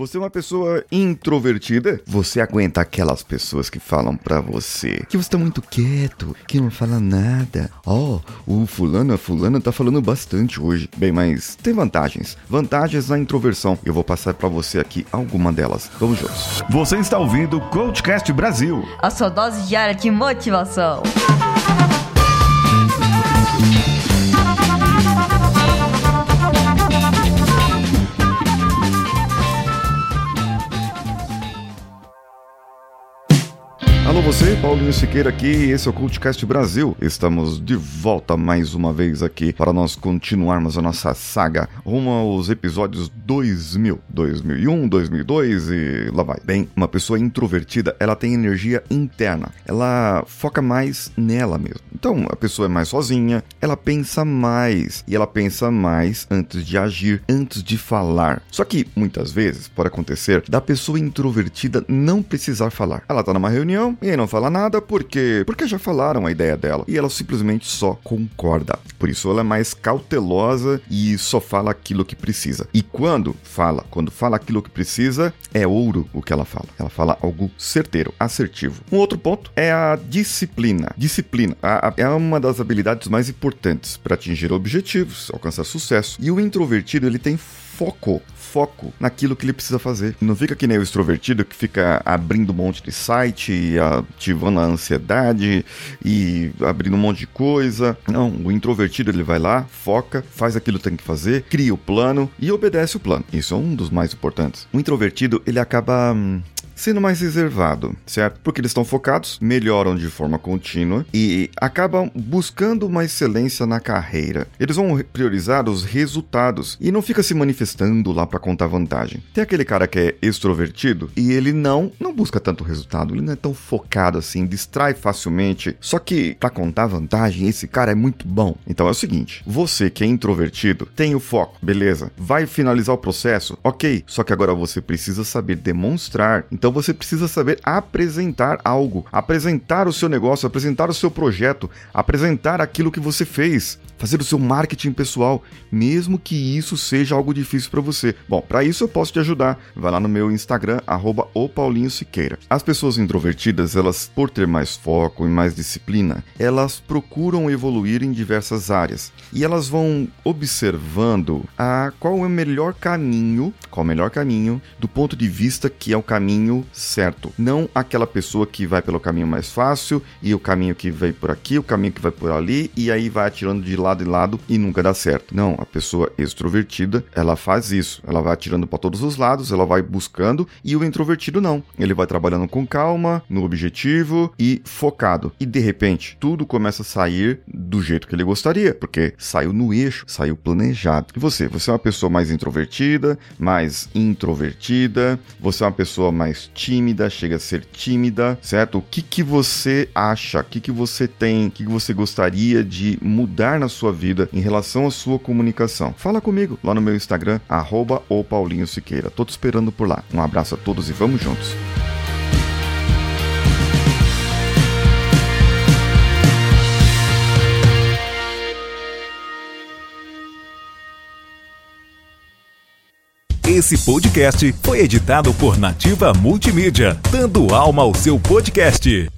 Você é uma pessoa introvertida? Você aguenta aquelas pessoas que falam pra você que você tá muito quieto, que não fala nada. Ó, oh, o fulano, a fulana tá falando bastante hoje. Bem, mas tem vantagens. Vantagens na introversão. Eu vou passar para você aqui alguma delas. Vamos juntos. Você está ouvindo o Coachcast Brasil. A sua dose diária de motivação. Alô você, Paulinho Siqueira aqui, esse é o Cultcast Brasil. Estamos de volta mais uma vez aqui para nós continuarmos a nossa saga rumo aos episódios 2000, 2001, 2002 e lá vai. Bem, uma pessoa introvertida, ela tem energia interna, ela foca mais nela mesma. Então, a pessoa é mais sozinha, ela pensa mais e ela pensa mais antes de agir, antes de falar. Só que muitas vezes pode acontecer da pessoa introvertida não precisar falar. Ela tá numa reunião, e aí não fala nada porque porque já falaram a ideia dela e ela simplesmente só concorda. Por isso ela é mais cautelosa e só fala aquilo que precisa. E quando fala, quando fala aquilo que precisa, é ouro o que ela fala. Ela fala algo certeiro, assertivo. Um outro ponto é a disciplina. Disciplina é uma das habilidades mais importantes para atingir objetivos, alcançar sucesso. E o introvertido ele tem foco foco naquilo que ele precisa fazer. Não fica que nem o extrovertido que fica abrindo um monte de site, ativando a ansiedade e abrindo um monte de coisa. Não, o introvertido ele vai lá, foca, faz aquilo que tem que fazer, cria o plano e obedece o plano. Isso é um dos mais importantes. O introvertido ele acaba hum, sendo mais reservado, certo? Porque eles estão focados, melhoram de forma contínua e acabam buscando uma excelência na carreira. Eles vão priorizar os resultados e não fica se manifestando lá para contar vantagem. Tem aquele cara que é extrovertido e ele não não busca tanto resultado, ele não é tão focado assim, distrai facilmente. Só que para contar vantagem, esse cara é muito bom. Então é o seguinte, você que é introvertido, tem o foco, beleza? Vai finalizar o processo? OK. Só que agora você precisa saber demonstrar. Então então você precisa saber apresentar algo, apresentar o seu negócio, apresentar o seu projeto, apresentar aquilo que você fez, fazer o seu marketing pessoal, mesmo que isso seja algo difícil para você. Bom, para isso eu posso te ajudar. Vai lá no meu Instagram @o_paulinho_siqueira. As pessoas introvertidas, elas por ter mais foco e mais disciplina, elas procuram evoluir em diversas áreas e elas vão observando a qual é o melhor caminho, qual é o melhor caminho do ponto de vista que é o caminho certo. Não aquela pessoa que vai pelo caminho mais fácil e o caminho que vai por aqui, o caminho que vai por ali e aí vai atirando de lado em lado e nunca dá certo. Não, a pessoa extrovertida, ela faz isso. Ela vai atirando para todos os lados, ela vai buscando e o introvertido não. Ele vai trabalhando com calma, no objetivo e focado. E de repente, tudo começa a sair do jeito que ele gostaria, porque saiu no eixo, saiu planejado. E você, você é uma pessoa mais introvertida, mais introvertida, você é uma pessoa mais tímida, chega a ser tímida, certo? O que que você acha? O que que você tem? O que que você gostaria de mudar na sua vida em relação à sua comunicação? Fala comigo lá no meu Instagram, arroba o Paulinho Siqueira. Tô te esperando por lá. Um abraço a todos e vamos juntos. Esse podcast foi editado por Nativa Multimídia, dando alma ao seu podcast.